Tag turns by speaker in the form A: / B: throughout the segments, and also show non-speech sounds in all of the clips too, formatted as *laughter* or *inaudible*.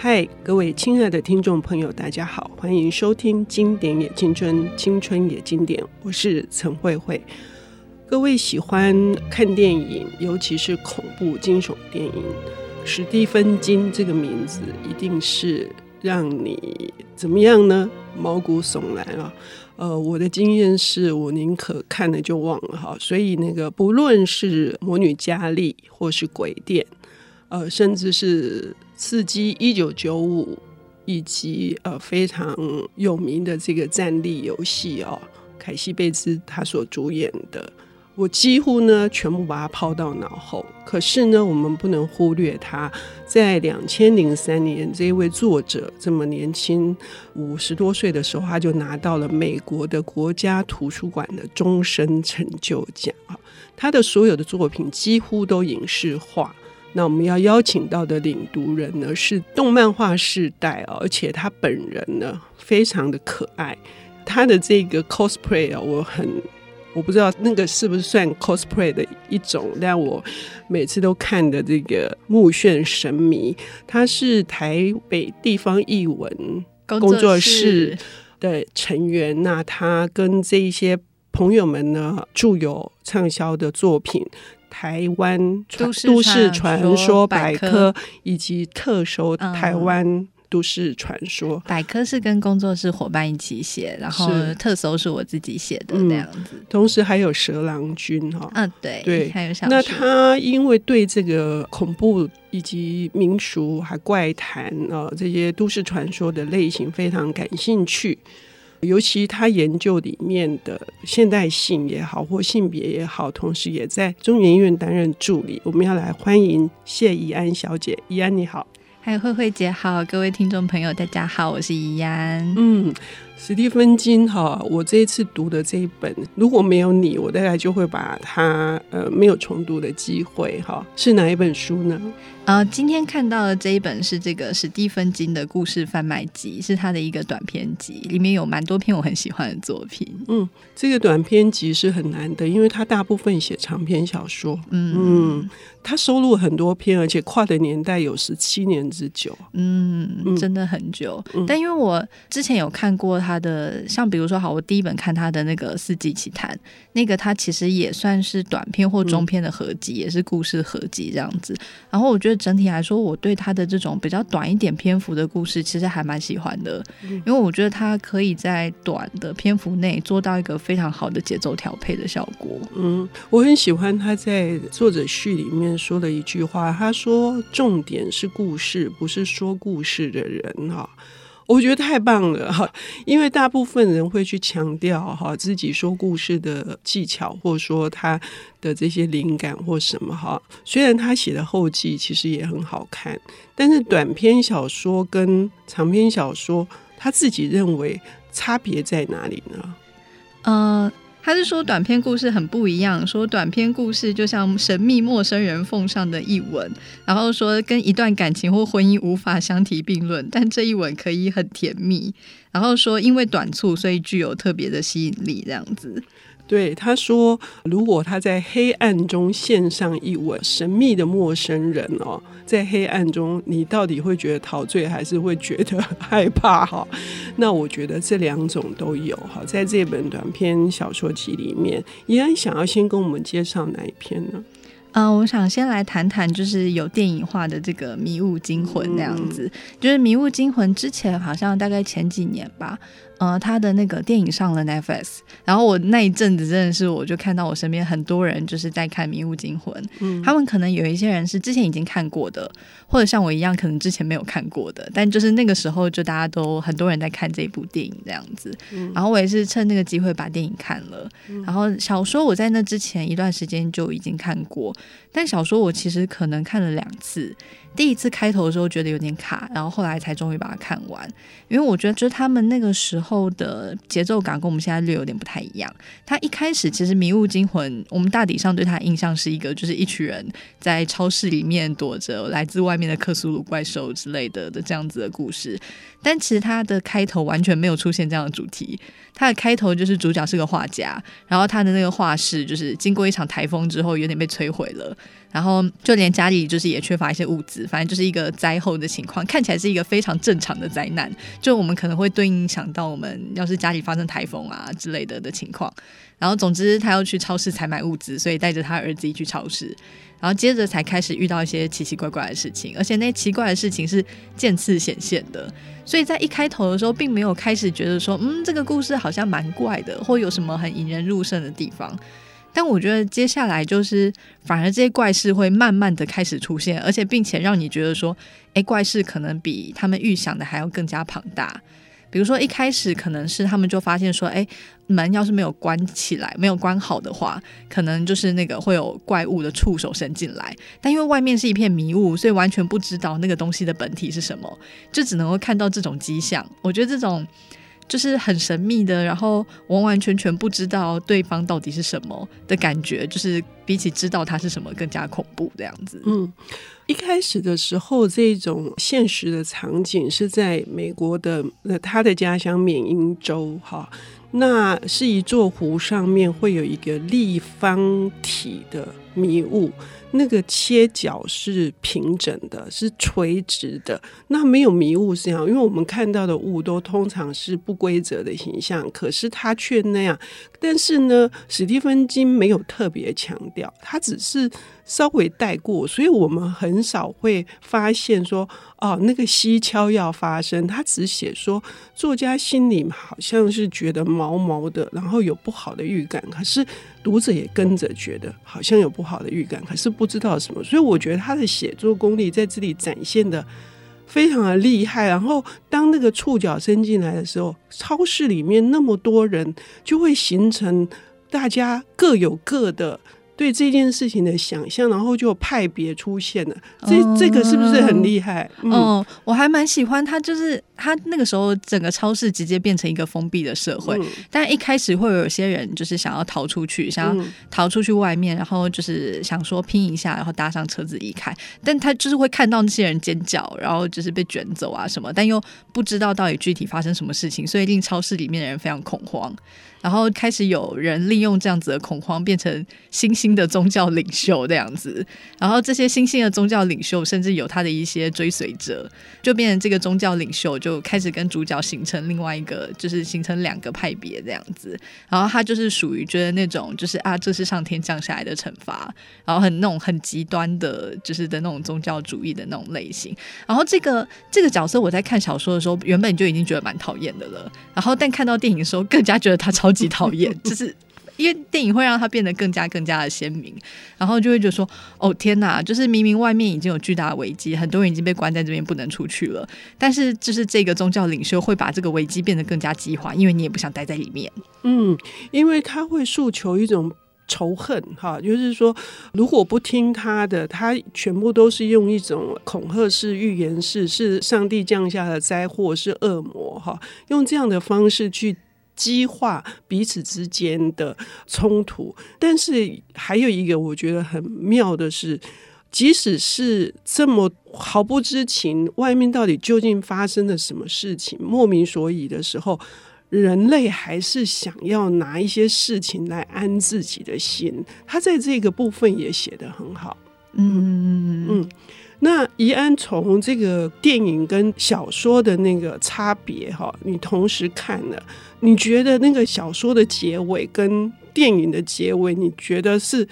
A: 嗨，各位亲爱的听众朋友，大家好，欢迎收听《经典也青春，青春也经典》，我是陈慧慧。各位喜欢看电影，尤其是恐怖惊悚电影，史蒂芬金这个名字一定是让你怎么样呢？毛骨悚然啊！呃，我的经验是我宁可看了就忘了哈，所以那个不论是《魔女嘉莉》或是《鬼店》，呃，甚至是。刺激一九九五，以及呃非常有名的这个战栗游戏哦，凯西贝兹他所主演的，我几乎呢全部把它抛到脑后。可是呢，我们不能忽略他在两千零三年这一位作者这么年轻，五十多岁的时候，他就拿到了美国的国家图书馆的终身成就奖！他的所有的作品几乎都影视化。那我们要邀请到的领读人呢，是动漫画世代，而且他本人呢非常的可爱。他的这个 cosplay 啊，我很我不知道那个是不是算 cosplay 的一种，但我每次都看的这个目眩神迷。他是台北地方译文工作室的成员，那他跟这一些朋友们呢，著有畅销的作品。台湾都市传说百科以及特搜台湾都市传说、嗯、
B: 百科是跟工作室伙伴一起写，然后特搜是我自己写的那样子、嗯。
A: 同时还有蛇郎君哈，
B: 嗯对
A: 对，
B: 还有小
A: 那他因为对这个恐怖以及民俗还怪谈啊这些都市传说的类型非常感兴趣。尤其他研究里面的现代性也好，或性别也好，同时也在中研院担任助理。我们要来欢迎谢怡安小姐，怡安你好，
B: 还有慧慧姐好，各位听众朋友大家好，我是怡安。
A: 嗯，史蒂芬金哈，我这一次读的这一本，如果没有你，我大概就会把它呃没有重读的机会哈。是哪一本书呢？
B: 呃，今天看到的这一本是这个史蒂芬金的故事贩卖集，是他的一个短篇集，里面有蛮多篇我很喜欢的作品。
A: 嗯，这个短篇集是很难的，因为他大部分写长篇小说。嗯嗯，他收录很多篇，而且跨的年代有十七年之久。
B: 嗯，真的很久。嗯，但因为我之前有看过他的，像比如说，好，我第一本看他的那个《四季奇谭》，那个他其实也算是短篇或中篇的合集，嗯，也是故事合集这样子。然后我觉得。整体来说，我对他的这种比较短一点篇幅的故事，其实还蛮喜欢的，因为我觉得他可以在短的篇幅内做到一个非常好的节奏调配的效果。
A: 嗯，我很喜欢他在作者序里面说的一句话，他说：“重点是故事，不是说故事的人。”哈。我觉得太棒了哈，因为大部分人会去强调哈自己说故事的技巧，或者说他的这些灵感或什么哈。虽然他写的后记其实也很好看，但是短篇小说跟长篇小说，他自己认为差别在哪里呢？
B: 呃。他是说短篇故事很不一样，说短篇故事就像神秘陌生人奉上的一吻，然后说跟一段感情或婚姻无法相提并论，但这一吻可以很甜蜜，然后说因为短促，所以具有特别的吸引力，这样子。
A: 对，他说，如果他在黑暗中献上一吻，神秘的陌生人哦，在黑暗中，你到底会觉得陶醉，还是会觉得 *laughs* 害怕？哈，那我觉得这两种都有哈。在这本短篇小说集里面，宜安想要先跟我们介绍哪一篇呢？
B: 嗯、呃，我想先来谈谈，就是有电影化的这个《迷雾惊魂》那样子，嗯、就是《迷雾惊魂》之前好像大概前几年吧。呃，他的那个电影上了 Netflix，然后我那一阵子真的是，我就看到我身边很多人就是在看《迷雾惊魂》，嗯，他们可能有一些人是之前已经看过的，或者像我一样，可能之前没有看过的，但就是那个时候就大家都很多人在看这部电影这样子，嗯，然后我也是趁那个机会把电影看了，嗯，然后小说我在那之前一段时间就已经看过，但小说我其实可能看了两次。第一次开头的时候觉得有点卡，然后后来才终于把它看完。因为我觉得，就是他们那个时候后的节奏感跟我们现在略有点不太一样。他一开始其实《迷雾惊魂》，我们大体上对他印象是一个，就是一群人在超市里面躲着来自外面的克苏鲁怪兽之类的的这样子的故事。但其实他的开头完全没有出现这样的主题。他的开头就是主角是个画家，然后他的那个画室就是经过一场台风之后有点被摧毁了，然后就连家里就是也缺乏一些物资，反正就是一个灾后的情况，看起来是一个非常正常的灾难。就我们可能会对应想到我们要是家里发生台风啊之类的的情况。然后总之他要去超市采买物资，所以带着他儿子一去超市。然后接着才开始遇到一些奇奇怪怪的事情，而且那奇怪的事情是渐次显现的，所以在一开头的时候，并没有开始觉得说，嗯，这个故事好像蛮怪的，或有什么很引人入胜的地方。但我觉得接下来就是，反而这些怪事会慢慢的开始出现，而且并且让你觉得说，诶，怪事可能比他们预想的还要更加庞大。比如说一开始可能是他们就发现说，哎，门要是没有关起来，没有关好的话，可能就是那个会有怪物的触手伸进来。但因为外面是一片迷雾，所以完全不知道那个东西的本体是什么，就只能够看到这种迹象。我觉得这种就是很神秘的，然后完完全全不知道对方到底是什么的感觉，就是比起知道他是什么更加恐怖这样子。
A: 嗯。一开始的时候，这种现实的场景是在美国的呃他的家乡缅因州哈，那是一座湖上面会有一个立方体的迷雾。那个切角是平整的，是垂直的。那没有迷雾是这样，因为我们看到的雾都通常是不规则的形象，可是它却那样。但是呢，史蒂芬金没有特别强调，他只是稍微带过，所以我们很少会发现说，哦，那个蹊跷要发生。他只写说，作家心里好像是觉得毛毛的，然后有不好的预感，可是读者也跟着觉得好像有不好的预感，可是不知道什么。所以我觉得他的写作功力在这里展现的。非常的厉害，然后当那个触角伸进来的时候，超市里面那么多人，就会形成大家各有各的。对这件事情的想象，然后就派别出现了。这、嗯、这个是不是很厉害？
B: 嗯，嗯我还蛮喜欢他，就是他那个时候整个超市直接变成一个封闭的社会。嗯、但一开始会有些人就是想要逃出去，想要逃出去外面，然后就是想说拼一下，然后搭上车子离开。但他就是会看到那些人尖叫，然后就是被卷走啊什么，但又不知道到底具体发生什么事情，所以令超市里面的人非常恐慌。然后开始有人利用这样子的恐慌，变成新兴的宗教领袖这样子。然后这些新兴的宗教领袖，甚至有他的一些追随者，就变成这个宗教领袖就开始跟主角形成另外一个，就是形成两个派别这样子。然后他就是属于觉得那种，就是啊，这是上天降下来的惩罚，然后很那种很极端的，就是的那种宗教主义的那种类型。然后这个这个角色，我在看小说的时候，原本就已经觉得蛮讨厌的了。然后但看到电影的时候，*laughs* 更加觉得他超。超级讨厌，*laughs* 就是因为电影会让他变得更加更加的鲜明，然后就会觉得说：“哦天哪！”就是明明外面已经有巨大的危机，很多人已经被关在这边不能出去了，但是就是这个宗教领袖会把这个危机变得更加激化，因为你也不想待在里面。
A: 嗯，因为他会诉求一种仇恨，哈，就是说如果不听他的，他全部都是用一种恐吓式、预言式，是上帝降下的灾祸，是恶魔，哈，用这样的方式去。激化彼此之间的冲突，但是还有一个我觉得很妙的是，即使是这么毫不知情，外面到底究竟发生了什么事情，莫名所以的时候，人类还是想要拿一些事情来安自己的心。他在这个部分也写得很好，嗯嗯。那怡安从这个电影跟小说的那个差别哈，你同时看了，你觉得那个小说的结尾跟电影的结尾，你觉得是？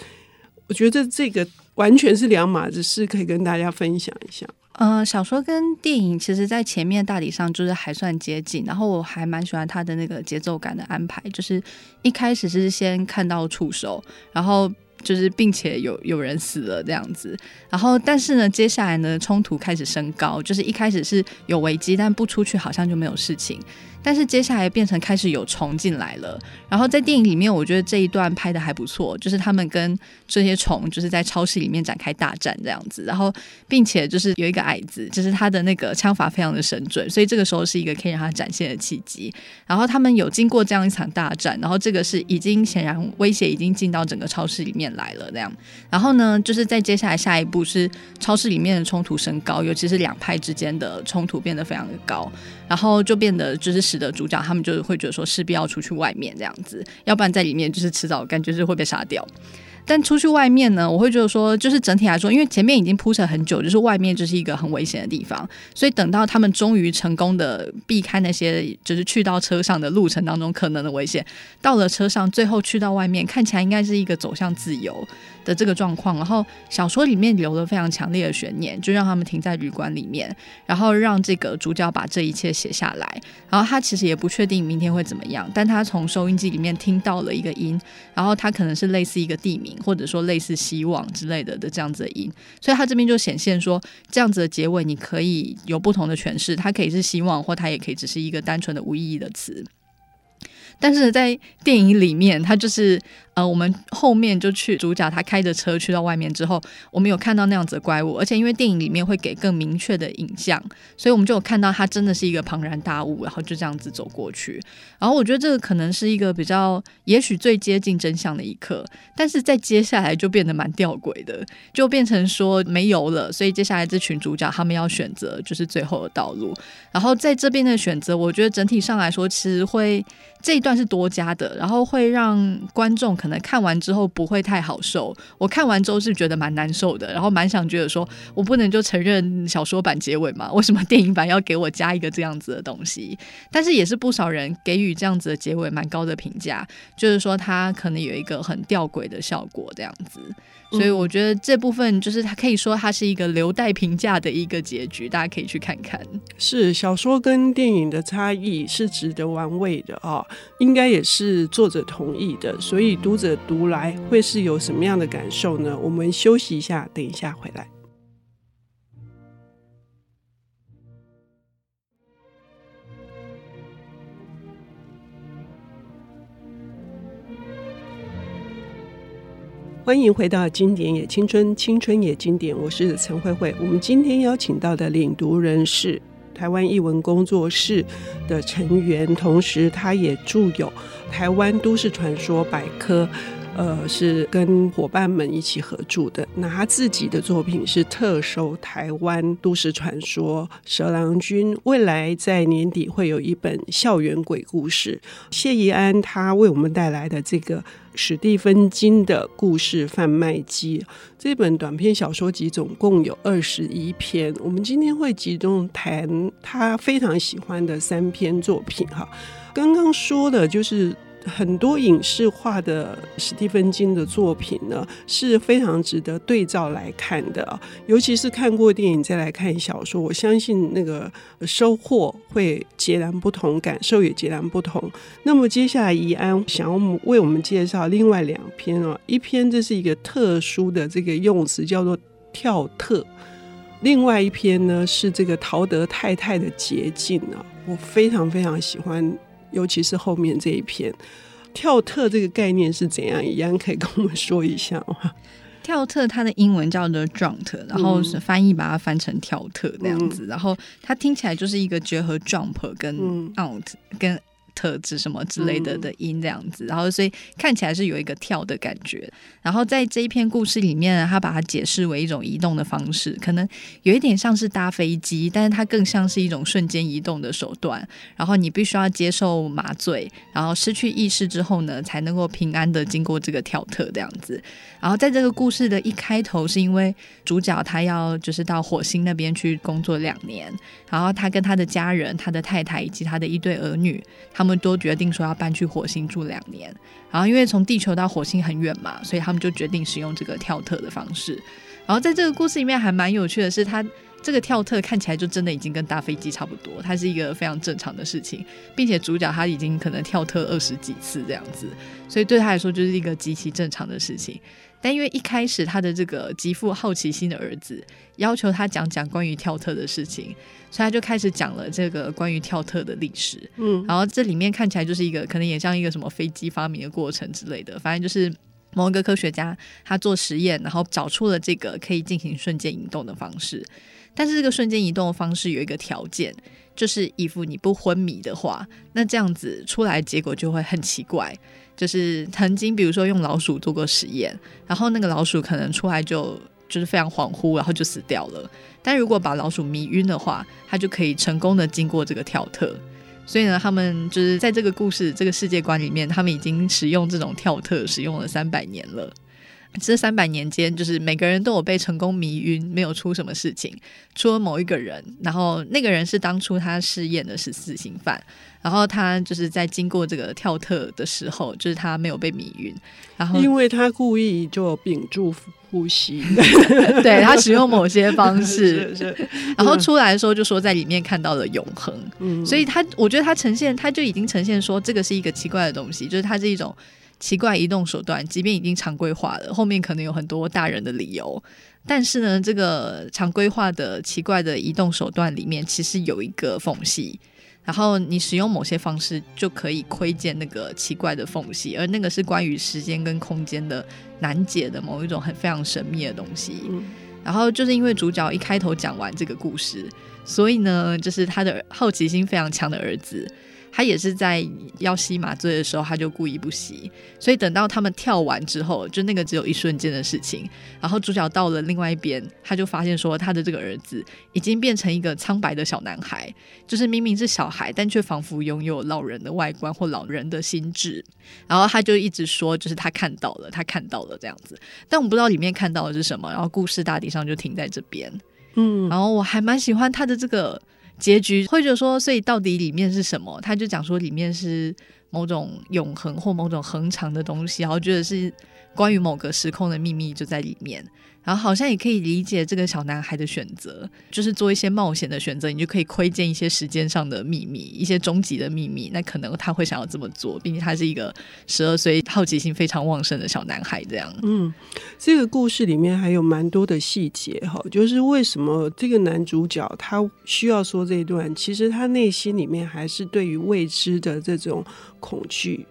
A: 我觉得这个完全是两码子事，可以跟大家分享一下。
B: 呃，小说跟电影其实，在前面大体上就是还算接近，然后我还蛮喜欢他的那个节奏感的安排，就是一开始是先看到触手，然后。就是并且有有人死了这样子。然后但是呢，接下来呢，冲突开始升高，就是一开始是有危机，但不出去好像就没有事情。但是接下来变成开始有虫进来了，然后在电影里面，我觉得这一段拍得还不错，就是他们跟这些虫就是在超市里面展开大战这样子，然后并且就是有一个矮子，就是他的那个枪法非常的神准，所以这个时候是一个可以让他展现的契机。然后他们有经过这样一场大战，然后这个是已经显然威胁已经进到整个超市里面来了这样。然后呢，就是在接下来下一步是超市里面的冲突升高，尤其是两派之间的冲突变得非常的高，然后就变得就是。使得主角，他们就会觉得说，势必要出去外面这样子，要不然在里面就是迟早感觉是会被杀掉。但出去外面呢，我会觉得说，就是整体来说，因为前面已经铺陈很久，就是外面就是一个很危险的地方，所以等到他们终于成功的避开那些，就是去到车上的路程当中可能的危险，到了车上，最后去到外面，看起来应该是一个走向自由的这个状况。然后小说里面留了非常强烈的悬念，就让他们停在旅馆里面，然后让这个主角把这一切写下来。然后他其实也不确定明天会怎么样，但他从收音机里面听到了一个音，然后他可能是类似一个地名。或者说类似希望之类的的这样子的音，所以他这边就显现说，这样子的结尾你可以有不同的诠释，它可以是希望，或它也可以只是一个单纯的无意义的词。但是在电影里面，它就是。呃，我们后面就去主角他开着车去到外面之后，我们有看到那样子的怪物，而且因为电影里面会给更明确的影像，所以我们就有看到它真的是一个庞然大物，然后就这样子走过去。然后我觉得这个可能是一个比较，也许最接近真相的一刻，但是在接下来就变得蛮吊诡的，就变成说没油了，所以接下来这群主角他们要选择就是最后的道路。然后在这边的选择，我觉得整体上来说，其实会这一段是多加的，然后会让观众。可能看完之后不会太好受，我看完之后是觉得蛮难受的，然后蛮想觉得说，我不能就承认小说版结尾嘛？*laughs* 为什么电影版要给我加一个这样子的东西？但是也是不少人给予这样子的结尾蛮高的评价，就是说它可能有一个很吊诡的效果这样子。所以我觉得这部分就是它可以说它是一个留待评价的一个结局，大家可以去看看。
A: 是小说跟电影的差异是值得玩味的啊、哦，应该也是作者同意的。所以读者读来会是有什么样的感受呢？我们休息一下，等一下回来。欢迎回到《经典也青春，青春也经典》，我是陈慧慧。我们今天邀请到的领读人是台湾艺文工作室的成员，同时他也著有《台湾都市传说百科》。呃，是跟伙伴们一起合著的。那他自己的作品是特收台湾都市传说蛇郎君。未来在年底会有一本校园鬼故事。谢怡安他为我们带来的这个史蒂芬金的故事贩卖机这本短篇小说集总共有二十一篇。我们今天会集中谈他非常喜欢的三篇作品哈。刚刚说的就是。很多影视化的史蒂芬金的作品呢，是非常值得对照来看的，尤其是看过电影再来看小说，我相信那个收获会截然不同，感受也截然不同。那么接下来宜安想要为我们介绍另外两篇啊，一篇这是一个特殊的这个用词叫做跳特，另外一篇呢是这个陶德太太的捷径啊，我非常非常喜欢。尤其是后面这一篇，跳特这个概念是怎样？一样可以跟我们说一下吗？
B: 跳特它的英文叫做 jump，然后是翻译把它翻成跳特那样子，嗯、然后它听起来就是一个结合 jump 跟 out、嗯、跟。特质什么之类的的音这样子，然后所以看起来是有一个跳的感觉。然后在这一篇故事里面，他把它解释为一种移动的方式，可能有一点像是搭飞机，但是它更像是一种瞬间移动的手段。然后你必须要接受麻醉，然后失去意识之后呢，才能够平安的经过这个跳特这样子。然后在这个故事的一开头，是因为主角他要就是到火星那边去工作两年，然后他跟他的家人、他的太太以及他的一对儿女，他。们都决定说要搬去火星住两年，然后因为从地球到火星很远嘛，所以他们就决定使用这个跳特的方式。然后在这个故事里面还蛮有趣的是，他这个跳特看起来就真的已经跟搭飞机差不多，它是一个非常正常的事情，并且主角他已经可能跳特二十几次这样子，所以对他来说就是一个极其正常的事情。但因为一开始他的这个极富好奇心的儿子要求他讲讲关于跳特的事情，所以他就开始讲了这个关于跳特的历史。嗯，然后这里面看起来就是一个可能也像一个什么飞机发明的过程之类的，反正就是。某一个科学家，他做实验，然后找出了这个可以进行瞬间移动的方式。但是这个瞬间移动的方式有一个条件，就是如果你不昏迷的话，那这样子出来结果就会很奇怪。就是曾经，比如说用老鼠做过实验，然后那个老鼠可能出来就就是非常恍惚，然后就死掉了。但如果把老鼠迷晕的话，它就可以成功的经过这个跳特。所以呢，他们就是在这个故事、这个世界观里面，他们已经使用这种跳特使用了三百年了。这三百年间，就是每个人都有被成功迷晕，没有出什么事情，除了某一个人。然后那个人是当初他试验的是死刑犯，然后他就是在经过这个跳特的时候，就是他没有被迷晕。然后
A: 因为他故意就屏住。呼吸，*laughs*
B: 对，他使用某些方 *laughs* 式，是是然后出来的时候就说在里面看到了永恒，嗯，所以他我觉得他呈现他就已经呈现说这个是一个奇怪的东西，就是它是一种奇怪移动手段，即便已经常规化了，后面可能有很多大人的理由，但是呢，这个常规化的奇怪的移动手段里面其实有一个缝隙。然后你使用某些方式就可以窥见那个奇怪的缝隙，而那个是关于时间跟空间的难解的某一种很非常神秘的东西。嗯。然后就是因为主角一开头讲完这个故事，所以呢，就是他的好奇心非常强的儿子。他也是在要吸麻醉的时候，他就故意不吸，所以等到他们跳完之后，就那个只有一瞬间的事情。然后主角到了另外一边，他就发现说，他的这个儿子已经变成一个苍白的小男孩，就是明明是小孩，但却仿佛拥有老人的外观或老人的心智。然后他就一直说，就是他看到了，他看到了这样子，但我们不知道里面看到的是什么。然后故事大体上就停在这边，嗯，然后我还蛮喜欢他的这个。结局或者说，所以到底里面是什么？他就讲说里面是某种永恒或某种恒长的东西，然后觉得是关于某个时空的秘密就在里面。然后好像也可以理解这个小男孩的选择，就是做一些冒险的选择，你就可以窥见一些时间上的秘密，一些终极的秘密。那可能他会想要这么做，毕竟他是一个十二岁好奇心非常旺盛的小男孩。这样，
A: 嗯，这个故事里面还有蛮多的细节哈，就是为什么这个男主角他需要说这一段，其实他内心里面还是对于未知的这种恐惧。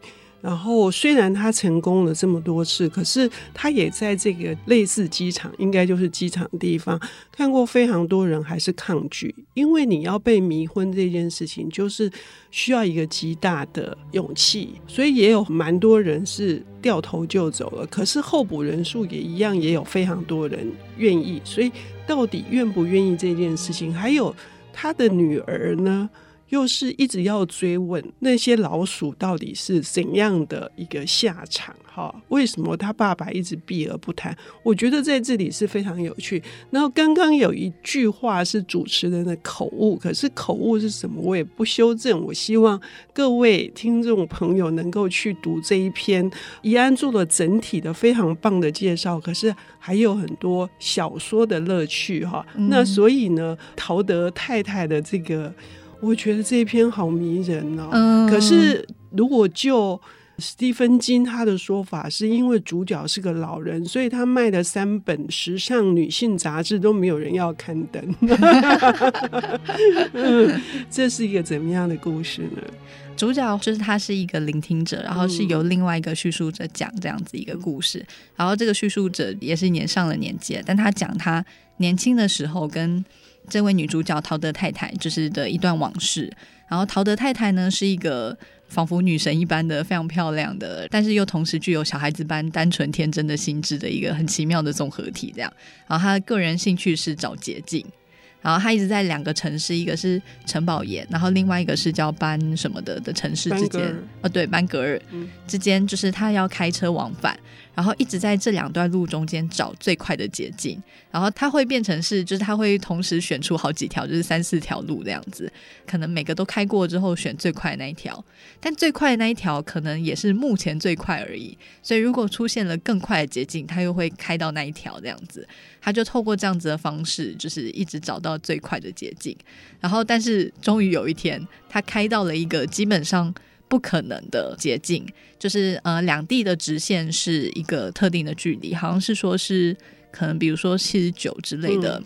A: 然后，虽然他成功了这么多次，可是他也在这个类似机场，应该就是机场地方，看过非常多人还是抗拒，因为你要被迷昏这件事情，就是需要一个极大的勇气，所以也有蛮多人是掉头就走了。可是候补人数也一样，也有非常多人愿意。所以到底愿不愿意这件事情，还有他的女儿呢？又是一直要追问那些老鼠到底是怎样的一个下场？哈，为什么他爸爸一直避而不谈？我觉得在这里是非常有趣。然后刚刚有一句话是主持人的口误，可是口误是什么？我也不修正。我希望各位听众朋友能够去读这一篇，怡安做了整体的非常棒的介绍，可是还有很多小说的乐趣哈。那所以呢，陶德太太的这个。我觉得这一篇好迷人哦。嗯、可是，如果就史蒂芬金他的说法，是因为主角是个老人，所以他卖的三本时尚女性杂志都没有人要刊登。*laughs* 嗯，这是一个怎么样的故事呢？
B: 主角就是他是一个聆听者，然后是由另外一个叙述者讲这样子一个故事。然后这个叙述者也是年上了年纪，但他讲他年轻的时候跟。这位女主角陶德太太就是的一段往事。然后陶德太太呢，是一个仿佛女神一般的非常漂亮的，但是又同时具有小孩子般单纯天真的心智的一个很奇妙的综合体。这样，然后她的个人兴趣是找捷径。然后她一直在两个城市，一个是城堡岩，然后另外一个是叫班什么的的城市之间。哦，对，班格尔之间，就是她要开车往返。然后一直在这两段路中间找最快的捷径，然后它会变成是，就是它会同时选出好几条，就是三四条路这样子，可能每个都开过之后选最快的那一条，但最快的那一条可能也是目前最快而已，所以如果出现了更快的捷径，它又会开到那一条这样子，他就透过这样子的方式，就是一直找到最快的捷径，然后但是终于有一天，他开到了一个基本上。不可能的捷径，就是呃，两地的直线是一个特定的距离，好像是说是可能比如说七十九之类的、嗯、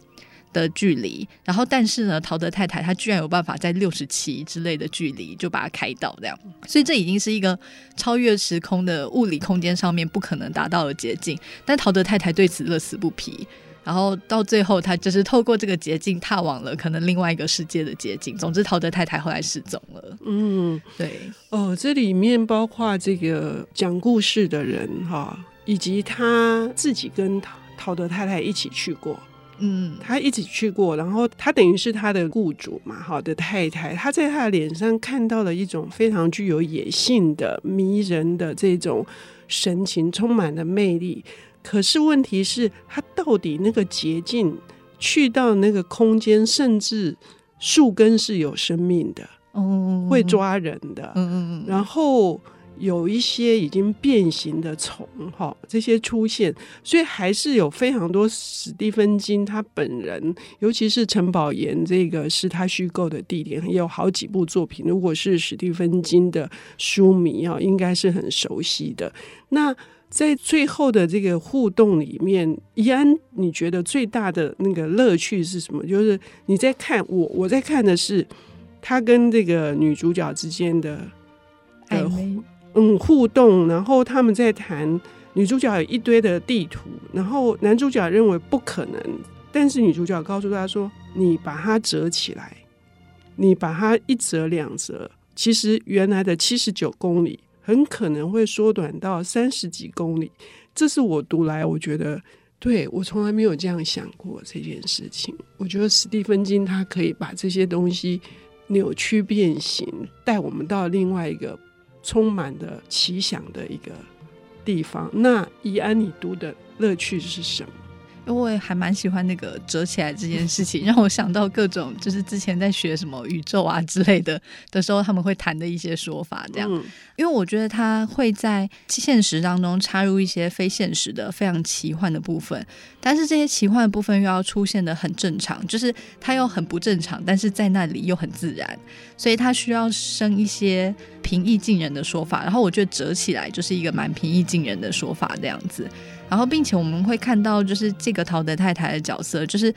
B: 的距离，然后但是呢，陶德太太她居然有办法在六十七之类的距离就把它开到这样，所以这已经是一个超越时空的物理空间上面不可能达到的捷径，但陶德太太对此乐此不疲。然后到最后，他就是透过这个捷径踏往了可能另外一个世界的捷径。总之，陶德太太后来失踪了。
A: 嗯，
B: 对。
A: 哦，这里面包括这个讲故事的人哈，以及他自己跟陶陶德太太一起去过。嗯，他一起去过，然后他等于是他的雇主嘛，好的太太。他在他的脸上看到了一种非常具有野性的、迷人的这种神情，充满了魅力。可是问题是，它到底那个捷径去到那个空间，甚至树根是有生命的，嗯，会抓人的，嗯嗯，然后有一些已经变形的虫，哈，这些出现，所以还是有非常多史蒂芬金他本人，尤其是城堡岩这个是他虚构的地点，也有好几部作品，如果是史蒂芬金的书迷啊，应该是很熟悉的。那在最后的这个互动里面，怡安，你觉得最大的那个乐趣是什么？就是你在看我，我在看的是他跟这个女主角之间的暧昧，嗯，互动。然后他们在谈，女主角有一堆的地图，然后男主角认为不可能，但是女主角告诉他说：“你把它折起来，你把它一折两折，其实原来的七十九公里。”很可能会缩短到三十几公里，这是我读来，我觉得对，我从来没有这样想过这件事情。我觉得史蒂芬金他可以把这些东西扭曲变形，带我们到另外一个充满的奇想的一个地方。那怡安，你读的乐趣是什么？
B: 因为我还蛮喜欢那个折起来这件事情，*laughs* 让我想到各种就是之前在学什么宇宙啊之类的的时候，他们会谈的一些说法。这样，因为我觉得他会在现实当中插入一些非现实的、非常奇幻的部分，但是这些奇幻的部分又要出现的很正常，就是它又很不正常，但是在那里又很自然，所以它需要生一些平易近人的说法。然后我觉得折起来就是一个蛮平易近人的说法，这样子。然后，并且我们会看到，就是这个陶德太太的角色，就是，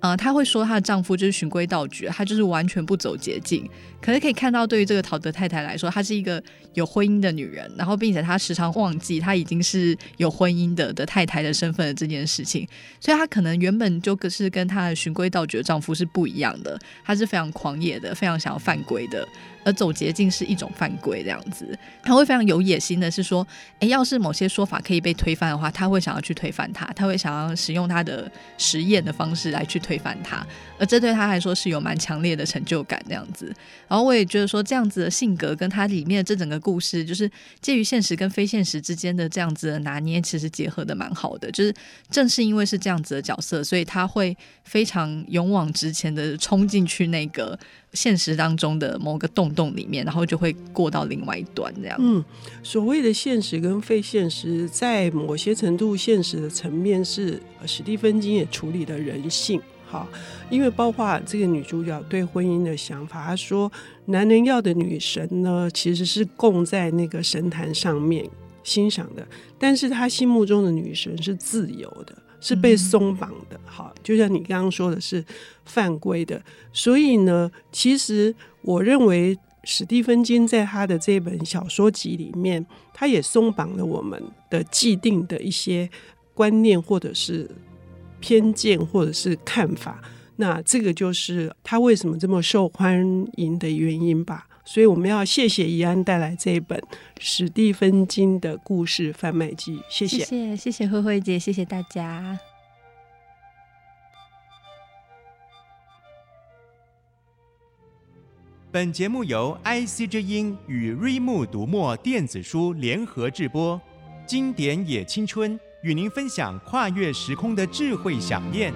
B: 呃，她会说她的丈夫就是循规蹈矩，她就是完全不走捷径。可是可以看到，对于这个陶德太太来说，她是一个有婚姻的女人，然后并且她时常忘记她已经是有婚姻的的太太的身份的这件事情，所以她可能原本就是跟她的循规蹈矩的丈夫是不一样的，她是非常狂野的，非常想要犯规的。而走捷径是一种犯规，这样子，他会非常有野心的，是说，诶，要是某些说法可以被推翻的话，他会想要去推翻它，他会想要使用他的实验的方式来去推翻它，而这对他来说是有蛮强烈的成就感，这样子。然后我也觉得说，这样子的性格跟他里面的这整个故事，就是介于现实跟非现实之间的这样子的拿捏，其实结合的蛮好的。就是正是因为是这样子的角色，所以他会非常勇往直前的冲进去那个。现实当中的某个洞洞里面，然后就会过到另外一端，这样。
A: 嗯，所谓的现实跟非现实，在某些程度，现实的层面是史蒂芬金也处理了人性。好，因为包括这个女主角对婚姻的想法，她说，男人要的女神呢，其实是供在那个神坛上面欣赏的，但是他心目中的女神是自由的。是被松绑的，好，就像你刚刚说的是犯规的，所以呢，其实我认为史蒂芬金在他的这本小说集里面，他也松绑了我们的既定的一些观念，或者是偏见，或者是看法。那这个就是他为什么这么受欢迎的原因吧。所以我们要谢谢怡安带来这一本史蒂芬金的故事贩卖机，谢谢，
B: 谢谢，谢谢慧慧姐，谢谢大家。
C: 本节目由 IC 之音与瑞木读墨电子书联合制播。经典也青春，与您分享跨越时空的智慧饗宴。